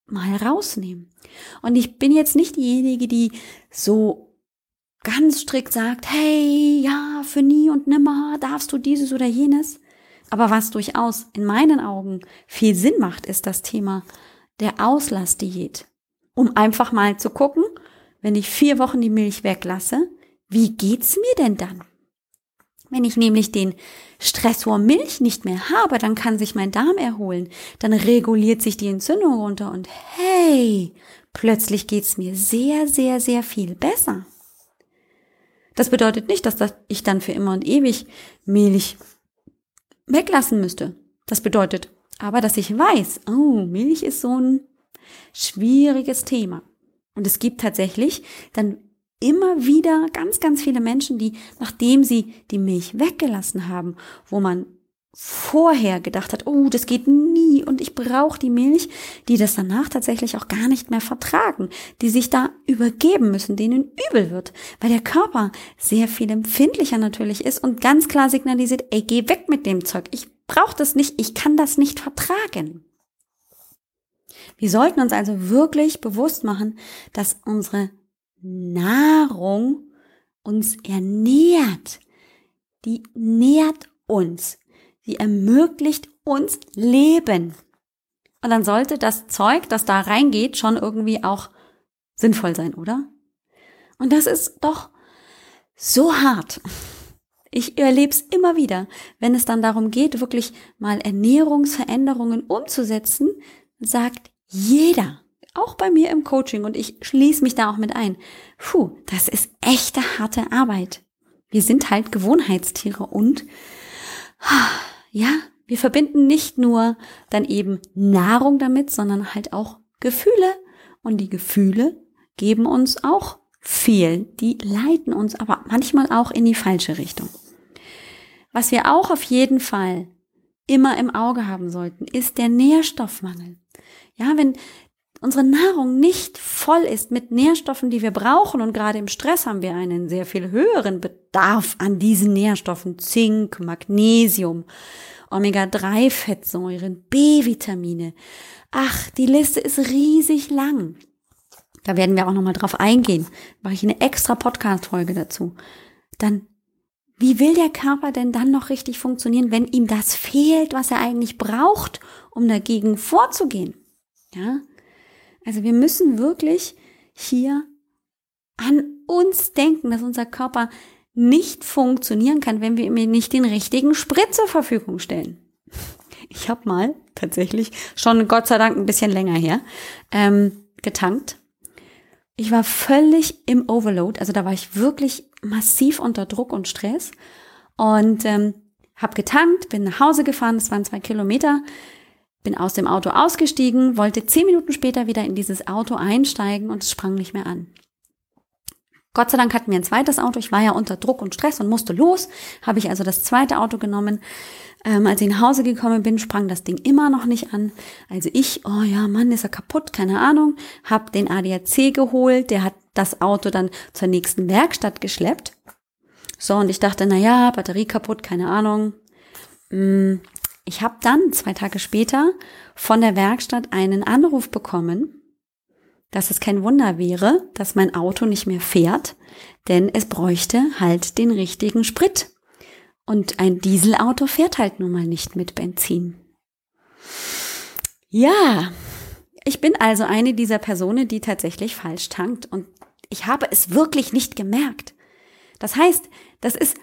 Speaker 1: mal rausnehmen. Und ich bin jetzt nicht diejenige, die so ganz strikt sagt, hey, ja, für nie und nimmer darfst du dieses oder jenes. Aber was durchaus in meinen Augen viel Sinn macht, ist das Thema der Auslassdiät. Um einfach mal zu gucken, wenn ich vier Wochen die Milch weglasse, wie geht's mir denn dann? Wenn ich nämlich den Stressor Milch nicht mehr habe, dann kann sich mein Darm erholen, dann reguliert sich die Entzündung runter und hey, plötzlich geht's mir sehr, sehr, sehr viel besser. Das bedeutet nicht, dass ich dann für immer und ewig Milch weglassen müsste. Das bedeutet aber, dass ich weiß, oh, Milch ist so ein schwieriges Thema. Und es gibt tatsächlich dann immer wieder ganz, ganz viele Menschen, die, nachdem sie die Milch weggelassen haben, wo man vorher gedacht hat, oh, das geht nie und ich brauche die Milch, die das danach tatsächlich auch gar nicht mehr vertragen, die sich da übergeben müssen, denen übel wird, weil der Körper sehr viel empfindlicher natürlich ist und ganz klar signalisiert, ey, geh weg mit dem Zeug, ich brauche das nicht, ich kann das nicht vertragen. Wir sollten uns also wirklich bewusst machen, dass unsere Nahrung uns ernährt. Die nährt uns. Sie ermöglicht uns Leben. Und dann sollte das Zeug, das da reingeht, schon irgendwie auch sinnvoll sein, oder? Und das ist doch so hart. Ich erlebe es immer wieder, wenn es dann darum geht, wirklich mal Ernährungsveränderungen umzusetzen, sagt jeder, auch bei mir im Coaching und ich schließe mich da auch mit ein. Puh, das ist echte harte Arbeit. Wir sind halt Gewohnheitstiere und ja, wir verbinden nicht nur dann eben Nahrung damit, sondern halt auch Gefühle. Und die Gefühle geben uns auch viel. Die leiten uns aber manchmal auch in die falsche Richtung. Was wir auch auf jeden Fall immer im Auge haben sollten, ist der Nährstoffmangel. Ja, wenn unsere Nahrung nicht voll ist mit Nährstoffen, die wir brauchen und gerade im Stress haben wir einen sehr viel höheren Bedarf an diesen Nährstoffen, Zink, Magnesium, Omega-3-Fettsäuren, B-Vitamine. Ach, die Liste ist riesig lang. Da werden wir auch nochmal drauf eingehen. Mache ich eine extra Podcast-Folge dazu. Dann, wie will der Körper denn dann noch richtig funktionieren, wenn ihm das fehlt, was er eigentlich braucht, um dagegen vorzugehen? Ja? Also wir müssen wirklich hier an uns denken, dass unser Körper nicht funktionieren kann, wenn wir ihm nicht den richtigen Sprit zur Verfügung stellen. Ich habe mal tatsächlich schon Gott sei Dank ein bisschen länger her ähm, getankt. Ich war völlig im Overload, also da war ich wirklich massiv unter Druck und Stress und ähm, habe getankt, bin nach Hause gefahren, das waren zwei Kilometer, bin aus dem Auto ausgestiegen, wollte zehn Minuten später wieder in dieses Auto einsteigen und es sprang nicht mehr an. Gott sei Dank hatten wir ein zweites Auto. Ich war ja unter Druck und Stress und musste los. Habe ich also das zweite Auto genommen. Ähm, als ich nach Hause gekommen bin, sprang das Ding immer noch nicht an. Also ich, oh ja, Mann, ist er kaputt, keine Ahnung, habe den ADAC geholt. Der hat das Auto dann zur nächsten Werkstatt geschleppt. So, und ich dachte, na ja, Batterie kaputt, keine Ahnung. Hm, ich habe dann zwei Tage später von der Werkstatt einen Anruf bekommen, dass es kein Wunder wäre, dass mein Auto nicht mehr fährt, denn es bräuchte halt den richtigen Sprit. Und ein Dieselauto fährt halt nun mal nicht mit Benzin. Ja, ich bin also eine dieser Personen, die tatsächlich falsch tankt und ich habe es wirklich nicht gemerkt. Das heißt, das ist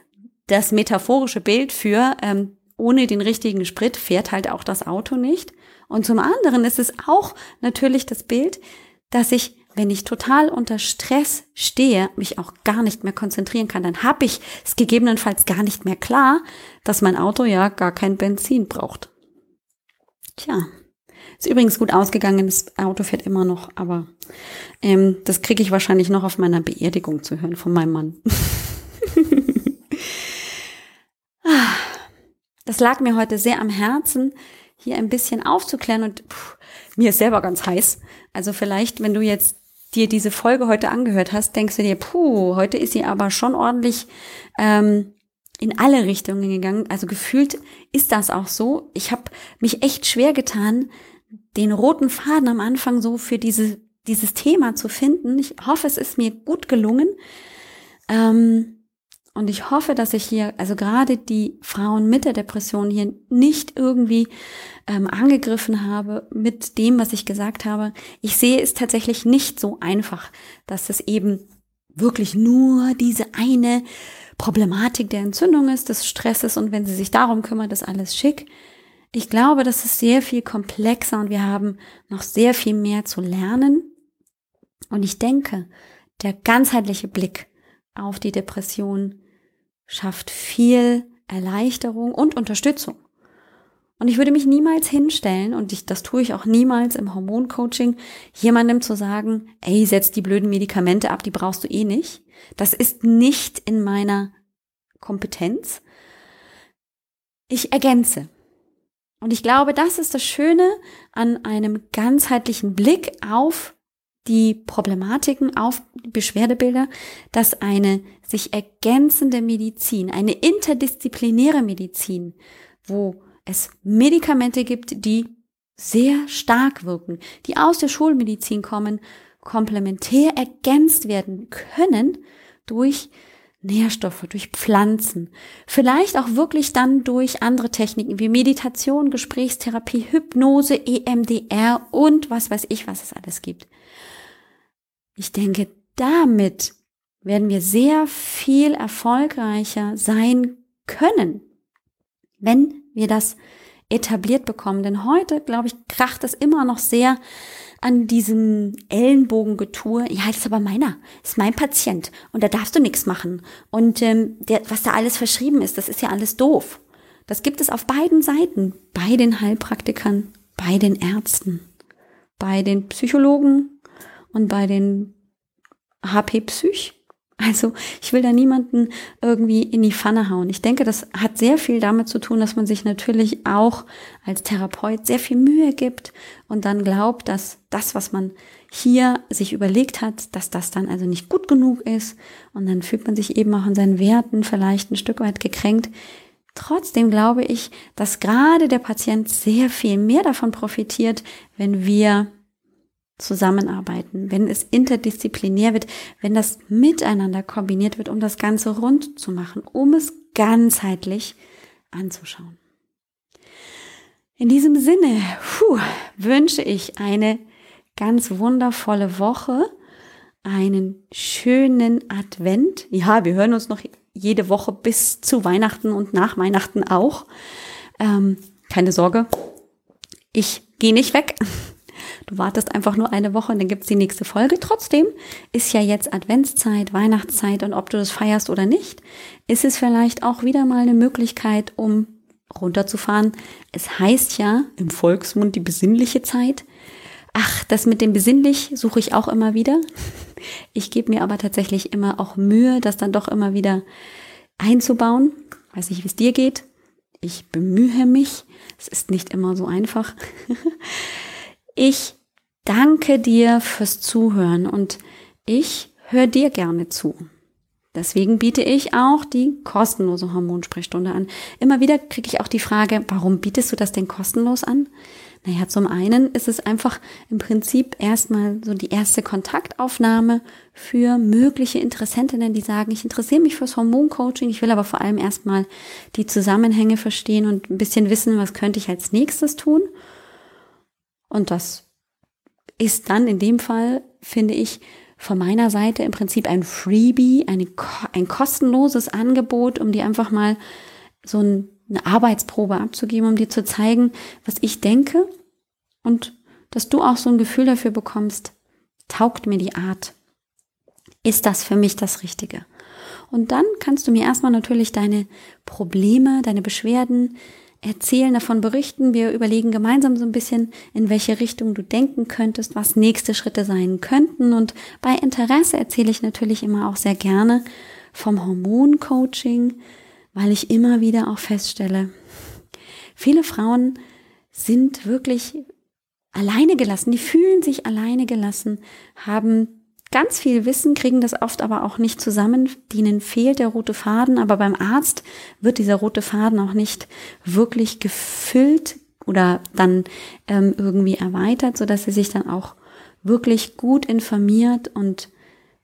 Speaker 1: das metaphorische Bild für ähm, ohne den richtigen Sprit fährt halt auch das Auto nicht. Und zum anderen ist es auch natürlich das Bild, dass ich, wenn ich total unter Stress stehe, mich auch gar nicht mehr konzentrieren kann. Dann habe ich es gegebenenfalls gar nicht mehr klar, dass mein Auto ja gar kein Benzin braucht. Tja, ist übrigens gut ausgegangen, das Auto fährt immer noch, aber ähm, das kriege ich wahrscheinlich noch auf meiner Beerdigung zu hören von meinem Mann. <laughs> das lag mir heute sehr am Herzen, hier ein bisschen aufzuklären und pff, mir ist selber ganz heiß. Also vielleicht, wenn du jetzt dir diese Folge heute angehört hast, denkst du dir, puh, heute ist sie aber schon ordentlich ähm, in alle Richtungen gegangen. Also gefühlt ist das auch so. Ich habe mich echt schwer getan, den roten Faden am Anfang so für diese, dieses Thema zu finden. Ich hoffe, es ist mir gut gelungen. Ähm, und ich hoffe, dass ich hier, also gerade die Frauen mit der Depression hier nicht irgendwie ähm, angegriffen habe mit dem, was ich gesagt habe. Ich sehe es tatsächlich nicht so einfach, dass es eben wirklich nur diese eine Problematik der Entzündung ist, des Stresses und wenn sie sich darum kümmert, ist alles schick. Ich glaube, das ist sehr viel komplexer und wir haben noch sehr viel mehr zu lernen. Und ich denke, der ganzheitliche Blick auf die Depression schafft viel Erleichterung und Unterstützung. Und ich würde mich niemals hinstellen, und ich, das tue ich auch niemals im Hormoncoaching, jemandem zu sagen, ey, setz die blöden Medikamente ab, die brauchst du eh nicht. Das ist nicht in meiner Kompetenz. Ich ergänze. Und ich glaube, das ist das Schöne an einem ganzheitlichen Blick auf die Problematiken, auf Beschwerdebilder, dass eine sich ergänzende Medizin, eine interdisziplinäre Medizin, wo es Medikamente gibt, die sehr stark wirken, die aus der Schulmedizin kommen, komplementär ergänzt werden können durch Nährstoffe, durch Pflanzen, vielleicht auch wirklich dann durch andere Techniken wie Meditation, Gesprächstherapie, Hypnose, EMDR und was weiß ich, was es alles gibt. Ich denke, damit werden wir sehr viel erfolgreicher sein können, wenn wir das etabliert bekommen. Denn heute, glaube ich, kracht es immer noch sehr an diesem Ellenbogengetue, ja, das ist aber meiner, das ist mein Patient und da darfst du nichts machen. Und ähm, der, was da alles verschrieben ist, das ist ja alles doof. Das gibt es auf beiden Seiten, bei den Heilpraktikern, bei den Ärzten, bei den Psychologen und bei den HP-Psych. Also ich will da niemanden irgendwie in die Pfanne hauen. Ich denke, das hat sehr viel damit zu tun, dass man sich natürlich auch als Therapeut sehr viel Mühe gibt und dann glaubt, dass das, was man hier sich überlegt hat, dass das dann also nicht gut genug ist und dann fühlt man sich eben auch an seinen Werten vielleicht ein Stück weit gekränkt. Trotzdem glaube ich, dass gerade der Patient sehr viel mehr davon profitiert, wenn wir zusammenarbeiten, wenn es interdisziplinär wird, wenn das miteinander kombiniert wird, um das Ganze rund zu machen, um es ganzheitlich anzuschauen. In diesem Sinne puh, wünsche ich eine ganz wundervolle Woche, einen schönen Advent. Ja, wir hören uns noch jede Woche bis zu Weihnachten und nach Weihnachten auch. Ähm, keine Sorge, ich gehe nicht weg. Du wartest einfach nur eine Woche und dann gibt's die nächste Folge. Trotzdem ist ja jetzt Adventszeit, Weihnachtszeit und ob du das feierst oder nicht, ist es vielleicht auch wieder mal eine Möglichkeit, um runterzufahren. Es heißt ja im Volksmund die besinnliche Zeit. Ach, das mit dem besinnlich suche ich auch immer wieder. Ich gebe mir aber tatsächlich immer auch Mühe, das dann doch immer wieder einzubauen. Weiß nicht, wie es dir geht. Ich bemühe mich. Es ist nicht immer so einfach. <laughs> Ich danke dir fürs Zuhören und ich höre dir gerne zu. Deswegen biete ich auch die kostenlose Hormonsprechstunde an. Immer wieder kriege ich auch die Frage, warum bietest du das denn kostenlos an? Naja, zum einen ist es einfach im Prinzip erstmal so die erste Kontaktaufnahme für mögliche Interessentinnen, die sagen, ich interessiere mich fürs Hormoncoaching, ich will aber vor allem erstmal die Zusammenhänge verstehen und ein bisschen wissen, was könnte ich als nächstes tun. Und das ist dann in dem Fall, finde ich, von meiner Seite im Prinzip ein Freebie, eine, ein kostenloses Angebot, um dir einfach mal so ein eine Arbeitsprobe abzugeben, um dir zu zeigen, was ich denke und dass du auch so ein Gefühl dafür bekommst, taugt mir die Art? Ist das für mich das Richtige? Und dann kannst du mir erstmal natürlich deine Probleme, deine Beschwerden erzählen, davon berichten. Wir überlegen gemeinsam so ein bisschen, in welche Richtung du denken könntest, was nächste Schritte sein könnten. Und bei Interesse erzähle ich natürlich immer auch sehr gerne vom Hormoncoaching, weil ich immer wieder auch feststelle, viele Frauen sind wirklich alleine gelassen, die fühlen sich alleine gelassen, haben ganz viel Wissen, kriegen das oft aber auch nicht zusammen, denen fehlt der rote Faden, aber beim Arzt wird dieser rote Faden auch nicht wirklich gefüllt oder dann ähm, irgendwie erweitert, so dass sie sich dann auch wirklich gut informiert und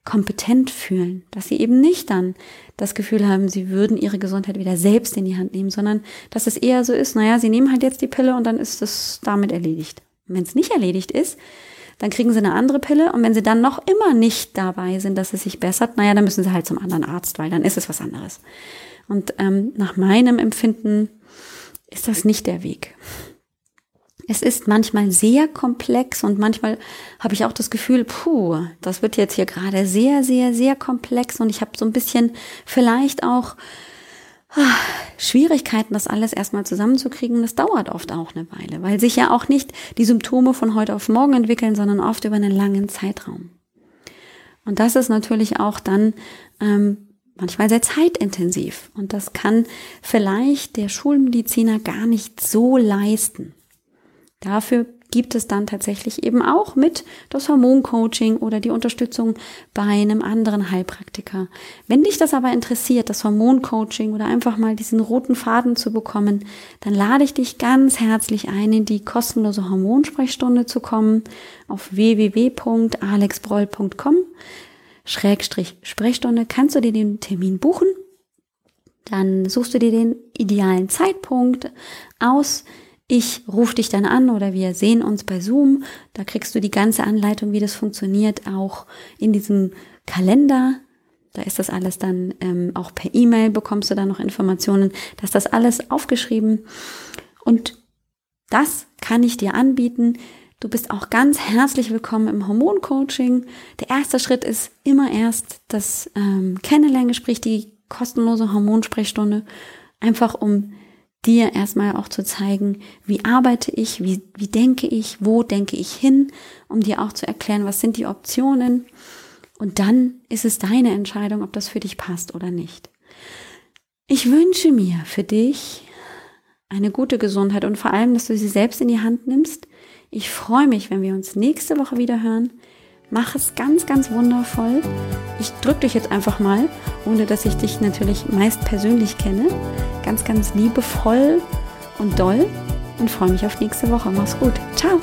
Speaker 1: kompetent fühlen, dass sie eben nicht dann das Gefühl haben, sie würden ihre Gesundheit wieder selbst in die Hand nehmen, sondern dass es eher so ist, naja, sie nehmen halt jetzt die Pille und dann ist es damit erledigt. wenn es nicht erledigt ist, dann kriegen sie eine andere Pille und wenn sie dann noch immer nicht dabei sind, dass es sich bessert, naja, dann müssen sie halt zum anderen Arzt, weil dann ist es was anderes. Und ähm, nach meinem Empfinden ist das nicht der Weg. Es ist manchmal sehr komplex und manchmal habe ich auch das Gefühl, puh, das wird jetzt hier gerade sehr, sehr, sehr komplex und ich habe so ein bisschen vielleicht auch Schwierigkeiten, das alles erstmal zusammenzukriegen. Das dauert oft auch eine Weile, weil sich ja auch nicht die Symptome von heute auf morgen entwickeln, sondern oft über einen langen Zeitraum. Und das ist natürlich auch dann ähm, manchmal sehr zeitintensiv. Und das kann vielleicht der Schulmediziner gar nicht so leisten. Dafür gibt es dann tatsächlich eben auch mit das Hormoncoaching oder die Unterstützung bei einem anderen Heilpraktiker. Wenn dich das aber interessiert, das Hormoncoaching oder einfach mal diesen roten Faden zu bekommen, dann lade ich dich ganz herzlich ein, in die kostenlose Hormonsprechstunde zu kommen auf www.alexbroll.com Schrägstrich Sprechstunde kannst du dir den Termin buchen. Dann suchst du dir den idealen Zeitpunkt aus ich rufe dich dann an oder wir sehen uns bei Zoom. Da kriegst du die ganze Anleitung, wie das funktioniert, auch in diesem Kalender. Da ist das alles dann ähm, auch per E-Mail bekommst du dann noch Informationen. Da ist das alles aufgeschrieben. Und das kann ich dir anbieten. Du bist auch ganz herzlich willkommen im Hormoncoaching. Der erste Schritt ist immer erst das ähm, Kennenlerngespräch, die kostenlose Hormonsprechstunde, einfach um dir erstmal auch zu zeigen, wie arbeite ich, wie, wie denke ich, wo denke ich hin, um dir auch zu erklären, was sind die Optionen. Und dann ist es deine Entscheidung, ob das für dich passt oder nicht. Ich wünsche mir für dich eine gute Gesundheit und vor allem, dass du sie selbst in die Hand nimmst. Ich freue mich, wenn wir uns nächste Woche wieder hören. Mach es ganz, ganz wundervoll. Ich drücke dich jetzt einfach mal, ohne dass ich dich natürlich meist persönlich kenne. Ganz, ganz liebevoll und doll und freue mich auf nächste Woche. Mach's gut. Ciao.